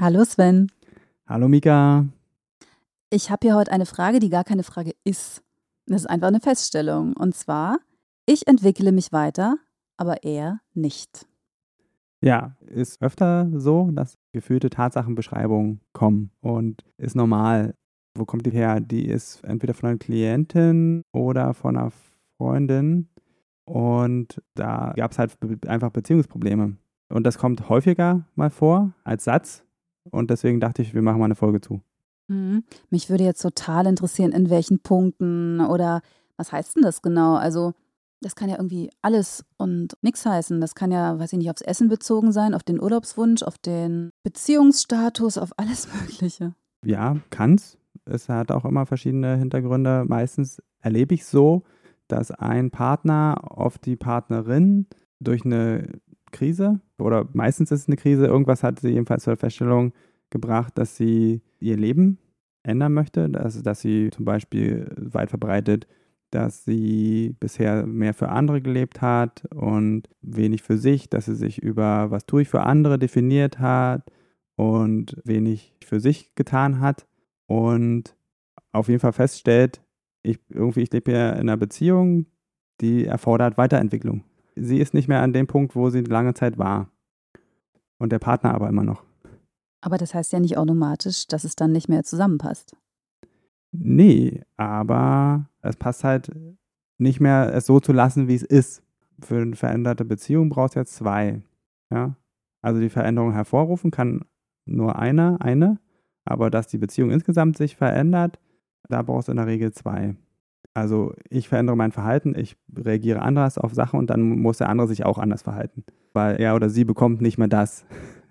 Hallo Sven. Hallo Mika. Ich habe hier heute eine Frage, die gar keine Frage ist. Das ist einfach eine Feststellung. Und zwar, ich entwickle mich weiter, aber er nicht. Ja, ist öfter so, dass gefühlte Tatsachenbeschreibungen kommen und ist normal. Wo kommt die her? Die ist entweder von einer Klientin oder von einer Freundin und da gab es halt einfach Beziehungsprobleme. Und das kommt häufiger mal vor als Satz, und deswegen dachte ich, wir machen mal eine Folge zu. Mhm. Mich würde jetzt total interessieren, in welchen Punkten oder was heißt denn das genau? Also, das kann ja irgendwie alles und nichts heißen. Das kann ja, weiß ich nicht, aufs Essen bezogen sein, auf den Urlaubswunsch, auf den Beziehungsstatus, auf alles Mögliche. Ja, kann's. Es hat auch immer verschiedene Hintergründe. Meistens erlebe ich so, dass ein Partner auf die Partnerin durch eine Krise? Oder meistens ist es eine Krise. Irgendwas hat sie jedenfalls zur Feststellung gebracht, dass sie ihr Leben ändern möchte, also dass sie zum Beispiel weit verbreitet, dass sie bisher mehr für andere gelebt hat und wenig für sich, dass sie sich über was tue ich für andere definiert hat und wenig für sich getan hat. Und auf jeden Fall feststellt, ich irgendwie ich lebe ja in einer Beziehung, die erfordert Weiterentwicklung sie ist nicht mehr an dem Punkt, wo sie lange Zeit war. Und der Partner aber immer noch. Aber das heißt ja nicht automatisch, dass es dann nicht mehr zusammenpasst. Nee, aber es passt halt nicht mehr, es so zu lassen, wie es ist. Für eine veränderte Beziehung brauchst du ja zwei. Ja? Also die Veränderung hervorrufen kann nur einer, eine, aber dass die Beziehung insgesamt sich verändert, da brauchst du in der Regel zwei. Also ich verändere mein Verhalten, ich reagiere anders auf Sachen und dann muss der andere sich auch anders verhalten. Weil er oder sie bekommt nicht mehr das,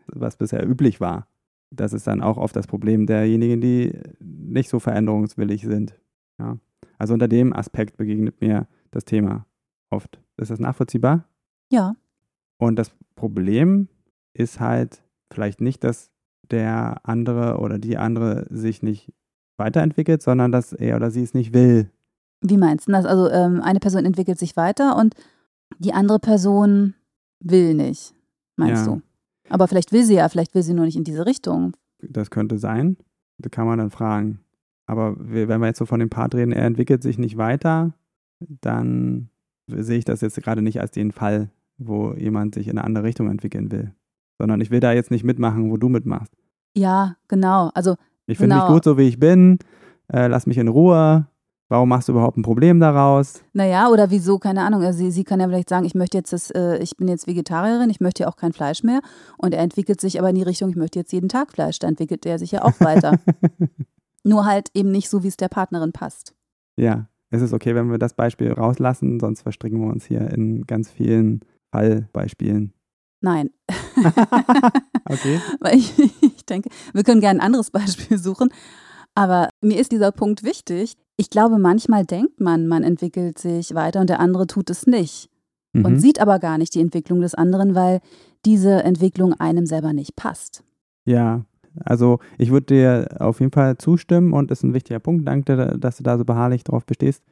was bisher üblich war. Das ist dann auch oft das Problem derjenigen, die nicht so veränderungswillig sind. Ja. Also unter dem Aspekt begegnet mir das Thema oft. Ist das nachvollziehbar? Ja. Und das Problem ist halt vielleicht nicht, dass der andere oder die andere sich nicht weiterentwickelt, sondern dass er oder sie es nicht will. Wie meinst du das? Also ähm, eine Person entwickelt sich weiter und die andere Person will nicht, meinst ja. du? Aber vielleicht will sie ja, vielleicht will sie nur nicht in diese Richtung. Das könnte sein. Da kann man dann fragen. Aber wenn wir jetzt so von dem Part reden, er entwickelt sich nicht weiter, dann sehe ich das jetzt gerade nicht als den Fall, wo jemand sich in eine andere Richtung entwickeln will. Sondern ich will da jetzt nicht mitmachen, wo du mitmachst. Ja, genau. Also ich finde genau. mich gut, so wie ich bin. Äh, lass mich in Ruhe. Warum machst du überhaupt ein Problem daraus? Naja, oder wieso, keine Ahnung. Also sie, sie kann ja vielleicht sagen, ich möchte jetzt das, äh, ich bin jetzt Vegetarierin, ich möchte ja auch kein Fleisch mehr. Und er entwickelt sich aber in die Richtung, ich möchte jetzt jeden Tag Fleisch. Da entwickelt er sich ja auch weiter. Nur halt eben nicht so, wie es der Partnerin passt. Ja, es ist okay, wenn wir das Beispiel rauslassen, sonst verstricken wir uns hier in ganz vielen Fallbeispielen. Nein. okay. Weil ich, ich denke, wir können gerne ein anderes Beispiel suchen. Aber mir ist dieser Punkt wichtig. Ich glaube, manchmal denkt man, man entwickelt sich weiter und der andere tut es nicht. Mhm. Und sieht aber gar nicht die Entwicklung des anderen, weil diese Entwicklung einem selber nicht passt. Ja, also ich würde dir auf jeden Fall zustimmen und das ist ein wichtiger Punkt. Danke, dass du da so beharrlich drauf bestehst.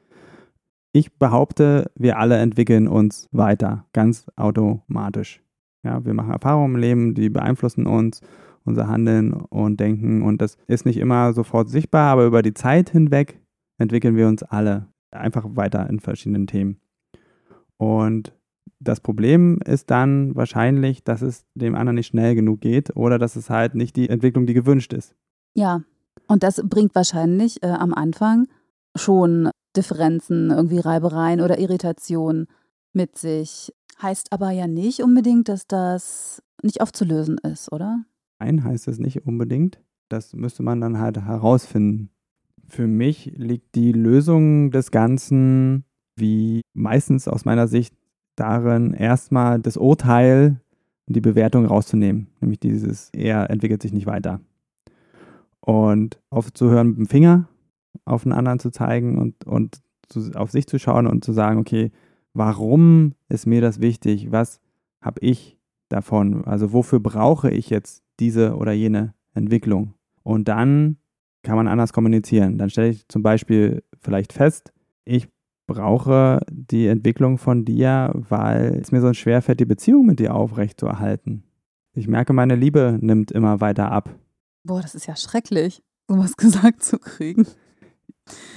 Ich behaupte, wir alle entwickeln uns weiter, ganz automatisch. Ja, wir machen Erfahrungen im Leben, die beeinflussen uns unser Handeln und Denken. Und das ist nicht immer sofort sichtbar, aber über die Zeit hinweg entwickeln wir uns alle einfach weiter in verschiedenen Themen. Und das Problem ist dann wahrscheinlich, dass es dem anderen nicht schnell genug geht oder dass es halt nicht die Entwicklung, die gewünscht ist. Ja, und das bringt wahrscheinlich äh, am Anfang schon Differenzen, irgendwie Reibereien oder Irritationen mit sich. Heißt aber ja nicht unbedingt, dass das nicht aufzulösen ist, oder? Nein, heißt es nicht unbedingt. Das müsste man dann halt herausfinden. Für mich liegt die Lösung des Ganzen, wie meistens aus meiner Sicht, darin, erstmal das Urteil und die Bewertung rauszunehmen. Nämlich dieses, er entwickelt sich nicht weiter. Und aufzuhören mit dem Finger auf den anderen zu zeigen und, und zu, auf sich zu schauen und zu sagen, okay, warum ist mir das wichtig? Was habe ich davon? Also wofür brauche ich jetzt diese oder jene Entwicklung? Und dann kann man anders kommunizieren. Dann stelle ich zum Beispiel vielleicht fest, ich brauche die Entwicklung von dir, weil es mir so schwer fällt, die Beziehung mit dir aufrechtzuerhalten. Ich merke, meine Liebe nimmt immer weiter ab. Boah, das ist ja schrecklich, sowas gesagt zu kriegen.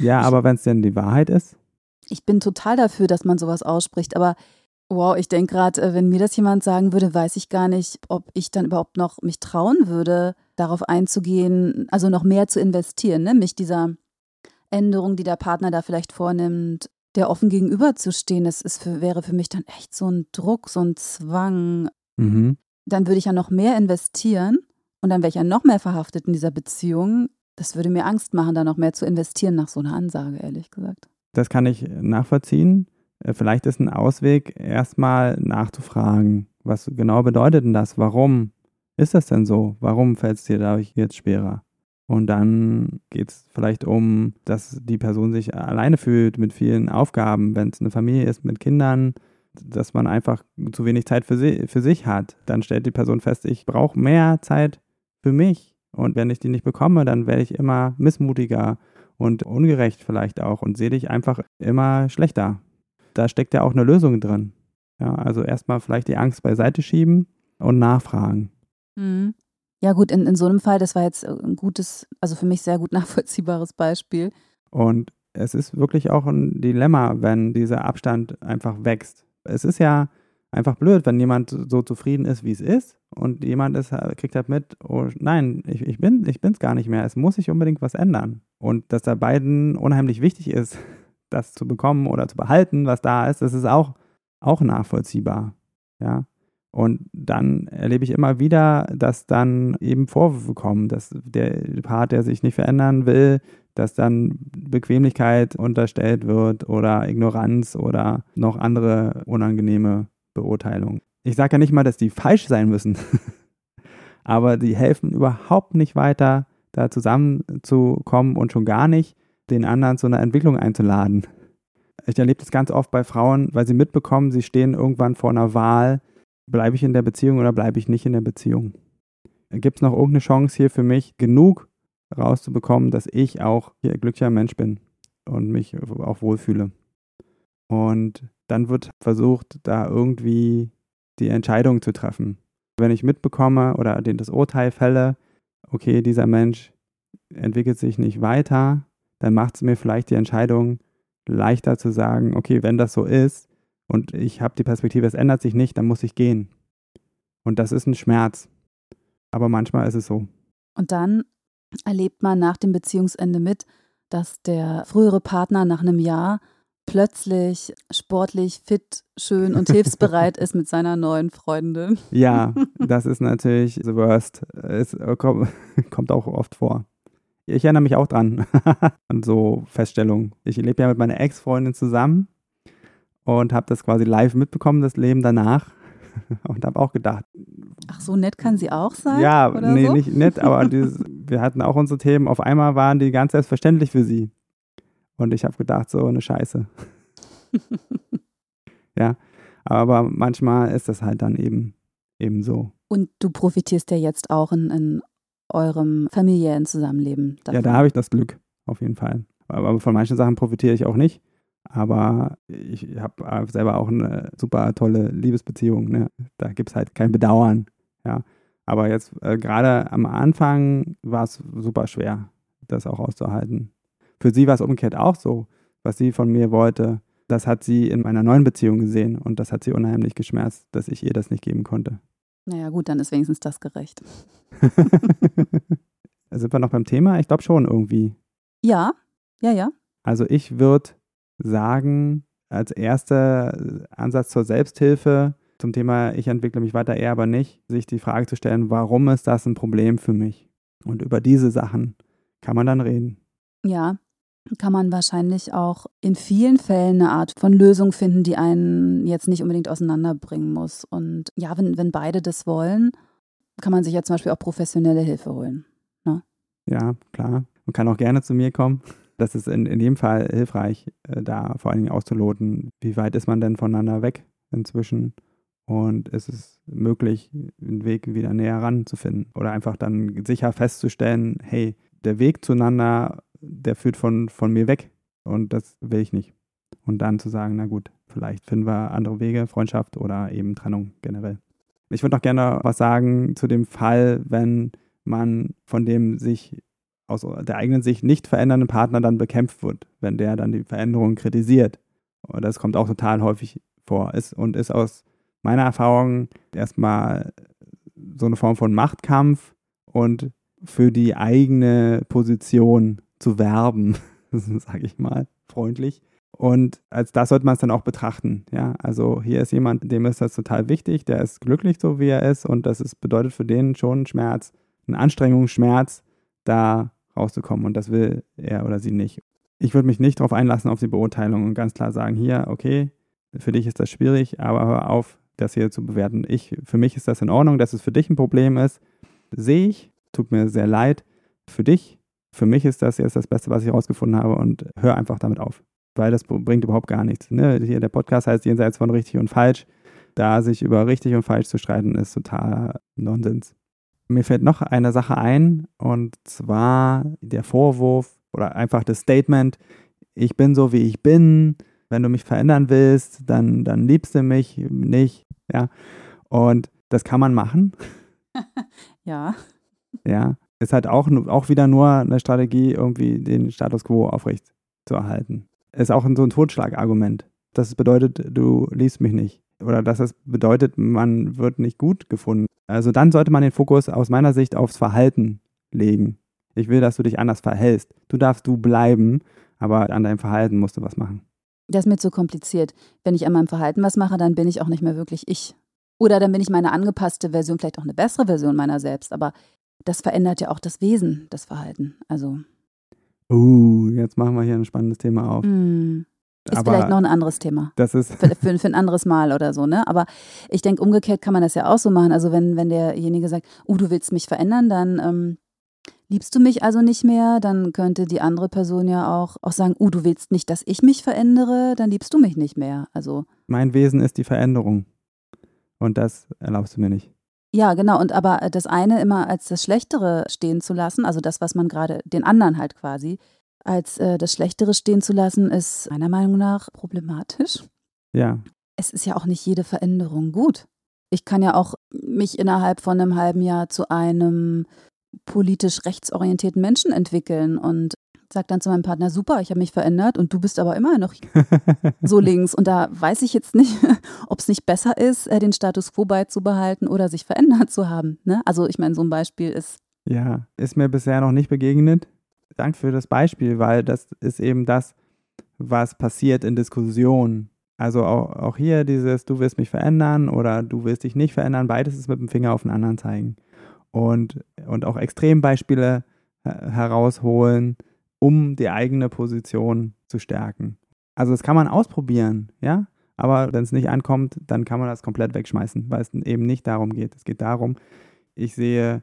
Ja, aber wenn es denn die Wahrheit ist? Ich bin total dafür, dass man sowas ausspricht, aber wow, ich denke gerade, äh, wenn mir das jemand sagen würde, weiß ich gar nicht, ob ich dann überhaupt noch mich trauen würde, darauf einzugehen, also noch mehr zu investieren, ne? mich dieser Änderung, die der Partner da vielleicht vornimmt, der offen gegenüberzustehen, das ist für, wäre für mich dann echt so ein Druck, so ein Zwang. Mhm. Dann würde ich ja noch mehr investieren und dann wäre ich ja noch mehr verhaftet in dieser Beziehung. Das würde mir Angst machen, da noch mehr zu investieren nach so einer Ansage, ehrlich gesagt. Das kann ich nachvollziehen. Äh, vielleicht ist ein Ausweg, erstmal nachzufragen, was genau bedeutet denn das? Warum ist das denn so? Warum fällt es dir dadurch jetzt schwerer? Und dann geht es vielleicht um, dass die Person sich alleine fühlt mit vielen Aufgaben, wenn es eine Familie ist mit Kindern, dass man einfach zu wenig Zeit für, sie, für sich hat. Dann stellt die Person fest, ich brauche mehr Zeit für mich. Und wenn ich die nicht bekomme, dann werde ich immer missmutiger und ungerecht vielleicht auch und sehe dich einfach immer schlechter. Da steckt ja auch eine Lösung drin. Ja, also erstmal vielleicht die Angst beiseite schieben und nachfragen. Mhm. Ja, gut, in, in so einem Fall, das war jetzt ein gutes, also für mich sehr gut nachvollziehbares Beispiel. Und es ist wirklich auch ein Dilemma, wenn dieser Abstand einfach wächst. Es ist ja einfach blöd, wenn jemand so zufrieden ist, wie es ist und jemand ist, kriegt halt mit, oh nein, ich, ich bin ich bin's gar nicht mehr, es muss sich unbedingt was ändern. Und dass da beiden unheimlich wichtig ist, das zu bekommen oder zu behalten, was da ist, das ist auch, auch nachvollziehbar. Ja. Und dann erlebe ich immer wieder, dass dann eben Vorwürfe kommen, dass der Part, der sich nicht verändern will, dass dann Bequemlichkeit unterstellt wird oder Ignoranz oder noch andere unangenehme Beurteilungen. Ich sage ja nicht mal, dass die falsch sein müssen, aber die helfen überhaupt nicht weiter, da zusammenzukommen und schon gar nicht, den anderen zu einer Entwicklung einzuladen. Ich erlebe das ganz oft bei Frauen, weil sie mitbekommen, sie stehen irgendwann vor einer Wahl, bleibe ich in der Beziehung oder bleibe ich nicht in der Beziehung? Gibt es noch irgendeine Chance hier für mich, genug rauszubekommen, dass ich auch hier ein glücklicher Mensch bin und mich auch wohlfühle? Und dann wird versucht, da irgendwie die Entscheidung zu treffen. Wenn ich mitbekomme oder das Urteil fälle, okay, dieser Mensch entwickelt sich nicht weiter, dann macht es mir vielleicht die Entscheidung leichter zu sagen, okay, wenn das so ist, und ich habe die Perspektive, es ändert sich nicht, dann muss ich gehen. Und das ist ein Schmerz. Aber manchmal ist es so. Und dann erlebt man nach dem Beziehungsende mit, dass der frühere Partner nach einem Jahr plötzlich sportlich, fit, schön und hilfsbereit ist mit seiner neuen Freundin. Ja, das ist natürlich the worst. Es kommt auch oft vor. Ich erinnere mich auch dran an so Feststellungen. Ich lebe ja mit meiner Ex-Freundin zusammen und habe das quasi live mitbekommen, das Leben danach. Und habe auch gedacht. Ach, so nett kann sie auch sein? Ja, nee, so? nicht nett, aber dieses, wir hatten auch unsere Themen. Auf einmal waren die ganz selbstverständlich für sie. Und ich habe gedacht, so eine Scheiße. ja, aber manchmal ist das halt dann eben, eben so. Und du profitierst ja jetzt auch in, in eurem familiären Zusammenleben. Davon. Ja, da habe ich das Glück, auf jeden Fall. Aber von manchen Sachen profitiere ich auch nicht. Aber ich habe selber auch eine super tolle Liebesbeziehung. Ne? Da gibt es halt kein Bedauern. Ja. Aber jetzt äh, gerade am Anfang war es super schwer, das auch auszuhalten. Für sie war es umgekehrt auch so, was sie von mir wollte. Das hat sie in meiner neuen Beziehung gesehen und das hat sie unheimlich geschmerzt, dass ich ihr das nicht geben konnte. Naja, gut, dann ist wenigstens das gerecht. Sind wir noch beim Thema? Ich glaube schon irgendwie. Ja, ja, ja. Also ich würde sagen, als erster Ansatz zur Selbsthilfe zum Thema ich entwickle mich weiter eher aber nicht, sich die Frage zu stellen, warum ist das ein Problem für mich? Und über diese Sachen kann man dann reden. Ja, kann man wahrscheinlich auch in vielen Fällen eine Art von Lösung finden, die einen jetzt nicht unbedingt auseinanderbringen muss. Und ja, wenn, wenn beide das wollen, kann man sich ja zum Beispiel auch professionelle Hilfe holen. Ne? Ja, klar. Man kann auch gerne zu mir kommen. Das ist in, in jedem Fall hilfreich, äh, da vor allen Dingen auszuloten, wie weit ist man denn voneinander weg inzwischen und ist es möglich, einen Weg wieder näher ranzufinden oder einfach dann sicher festzustellen, hey, der Weg zueinander, der führt von, von mir weg und das will ich nicht. Und dann zu sagen, na gut, vielleicht finden wir andere Wege, Freundschaft oder eben Trennung generell. Ich würde noch gerne was sagen zu dem Fall, wenn man von dem sich aus der eigenen Sicht nicht verändernden Partner dann bekämpft wird, wenn der dann die Veränderung kritisiert. Und das kommt auch total häufig vor ist und ist aus meiner Erfahrung erstmal so eine Form von Machtkampf und für die eigene Position zu werben, sage ich mal, freundlich. Und als das sollte man es dann auch betrachten. Ja, also hier ist jemand, dem ist das total wichtig, der ist glücklich so, wie er ist, und das ist, bedeutet für den schon Schmerz, ein Anstrengungsschmerz, da rauszukommen. Und das will er oder sie nicht. Ich würde mich nicht darauf einlassen, auf die Beurteilung und ganz klar sagen, hier, okay, für dich ist das schwierig, aber hör auf, das hier zu bewerten. Ich, für mich ist das in Ordnung, dass es für dich ein Problem ist. Sehe ich, tut mir sehr leid. Für dich, für mich ist das jetzt das Beste, was ich herausgefunden habe und hör einfach damit auf weil das bringt überhaupt gar nichts. Ne? Hier der Podcast heißt jenseits von richtig und falsch. Da sich über richtig und falsch zu streiten, ist totaler Nonsens. Mir fällt noch eine Sache ein und zwar der Vorwurf oder einfach das Statement, ich bin so, wie ich bin. Wenn du mich verändern willst, dann, dann liebst du mich nicht. Ja. Und das kann man machen. ja. Ja. Ist halt auch, auch wieder nur eine Strategie, irgendwie den Status quo aufrecht zu erhalten ist auch so ein Totschlagargument. Das bedeutet, du liebst mich nicht. Oder dass das bedeutet, man wird nicht gut gefunden. Also dann sollte man den Fokus aus meiner Sicht aufs Verhalten legen. Ich will, dass du dich anders verhältst. Du darfst du bleiben, aber an deinem Verhalten musst du was machen. Das ist mir zu kompliziert. Wenn ich an meinem Verhalten was mache, dann bin ich auch nicht mehr wirklich ich. Oder dann bin ich meine angepasste Version, vielleicht auch eine bessere Version meiner selbst. Aber das verändert ja auch das Wesen, das Verhalten. Also Uh, jetzt machen wir hier ein spannendes Thema auf. Mm. Ist Aber vielleicht noch ein anderes Thema. Das ist für, für, für, ein anderes Mal oder so, ne? Aber ich denke, umgekehrt kann man das ja auch so machen. Also wenn, wenn derjenige sagt, uh, du willst mich verändern, dann ähm, liebst du mich also nicht mehr, dann könnte die andere Person ja auch, auch sagen, uh, du willst nicht, dass ich mich verändere, dann liebst du mich nicht mehr. Also mein Wesen ist die Veränderung. Und das erlaubst du mir nicht. Ja, genau. Und aber das eine immer als das Schlechtere stehen zu lassen, also das, was man gerade, den anderen halt quasi, als äh, das Schlechtere stehen zu lassen, ist meiner Meinung nach problematisch. Ja. Es ist ja auch nicht jede Veränderung gut. Ich kann ja auch mich innerhalb von einem halben Jahr zu einem politisch rechtsorientierten Menschen entwickeln und sage dann zu meinem Partner, super, ich habe mich verändert und du bist aber immer noch so links. Und da weiß ich jetzt nicht, ob es nicht besser ist, äh, den Status quo beizubehalten oder sich verändert zu haben. Ne? Also ich meine, so ein Beispiel ist. Ja, ist mir bisher noch nicht begegnet. Danke für das Beispiel, weil das ist eben das, was passiert in Diskussionen. Also auch, auch hier dieses, du willst mich verändern oder du willst dich nicht verändern, beides ist mit dem Finger auf den anderen zeigen. Und, und auch Extrembeispiele äh, herausholen, um die eigene Position zu stärken. Also das kann man ausprobieren, ja, aber wenn es nicht ankommt, dann kann man das komplett wegschmeißen, weil es eben nicht darum geht. Es geht darum, ich sehe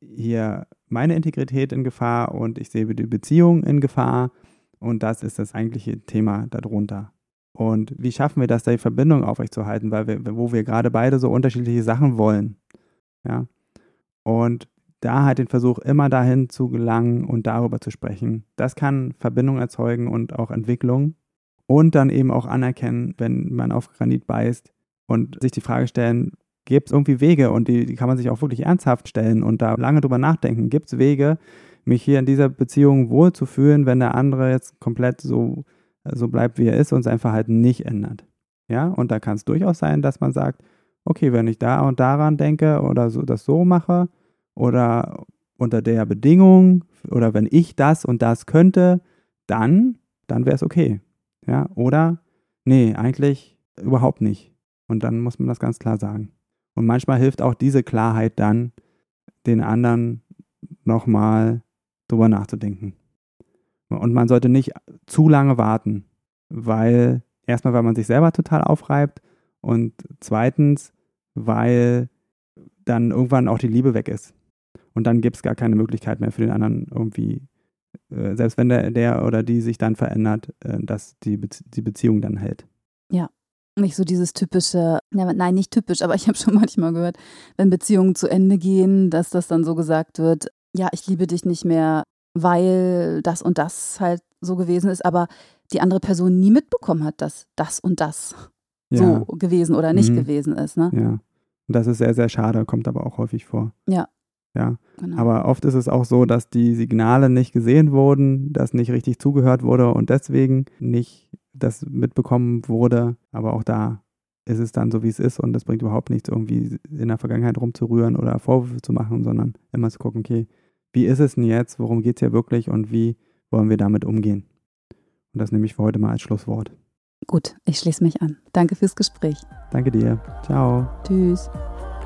hier meine Integrität in Gefahr und ich sehe die Beziehung in Gefahr und das ist das eigentliche Thema darunter. Und wie schaffen wir das, da die Verbindung aufrechtzuerhalten, weil wir, wo wir gerade beide so unterschiedliche Sachen wollen, ja. Und da halt den Versuch, immer dahin zu gelangen und darüber zu sprechen. Das kann Verbindung erzeugen und auch Entwicklung. Und dann eben auch anerkennen, wenn man auf Granit beißt und sich die Frage stellen, gibt es irgendwie Wege und die, die, kann man sich auch wirklich ernsthaft stellen und da lange drüber nachdenken. Gibt es Wege, mich hier in dieser Beziehung wohlzufühlen, wenn der andere jetzt komplett so, so bleibt, wie er ist und sein Verhalten nicht ändert? Ja, und da kann es durchaus sein, dass man sagt, okay, wenn ich da und daran denke oder so, das so mache, oder unter der Bedingung oder wenn ich das und das könnte, dann, dann wäre es okay. Ja, oder nee, eigentlich überhaupt nicht. Und dann muss man das ganz klar sagen. Und manchmal hilft auch diese Klarheit dann, den anderen nochmal drüber nachzudenken. Und man sollte nicht zu lange warten, weil erstmal, weil man sich selber total aufreibt und zweitens, weil dann irgendwann auch die Liebe weg ist. Und dann gibt es gar keine Möglichkeit mehr für den anderen irgendwie, äh, selbst wenn der, der oder die sich dann verändert, äh, dass die, Be die Beziehung dann hält. Ja. Nicht so dieses typische, ja, nein, nicht typisch, aber ich habe schon manchmal gehört, wenn Beziehungen zu Ende gehen, dass das dann so gesagt wird, ja, ich liebe dich nicht mehr, weil das und das halt so gewesen ist, aber die andere Person nie mitbekommen hat, dass das und das ja. so gewesen oder nicht mhm. gewesen ist. Ne? Ja. Und das ist sehr, sehr schade, kommt aber auch häufig vor. Ja. Ja. Genau. Aber oft ist es auch so, dass die Signale nicht gesehen wurden, dass nicht richtig zugehört wurde und deswegen nicht das mitbekommen wurde. Aber auch da ist es dann so, wie es ist und das bringt überhaupt nichts, irgendwie in der Vergangenheit rumzurühren oder Vorwürfe zu machen, sondern immer zu gucken, okay, wie ist es denn jetzt, worum geht es hier wirklich und wie wollen wir damit umgehen? Und das nehme ich für heute mal als Schlusswort. Gut, ich schließe mich an. Danke fürs Gespräch. Danke dir. Ciao. Tschüss.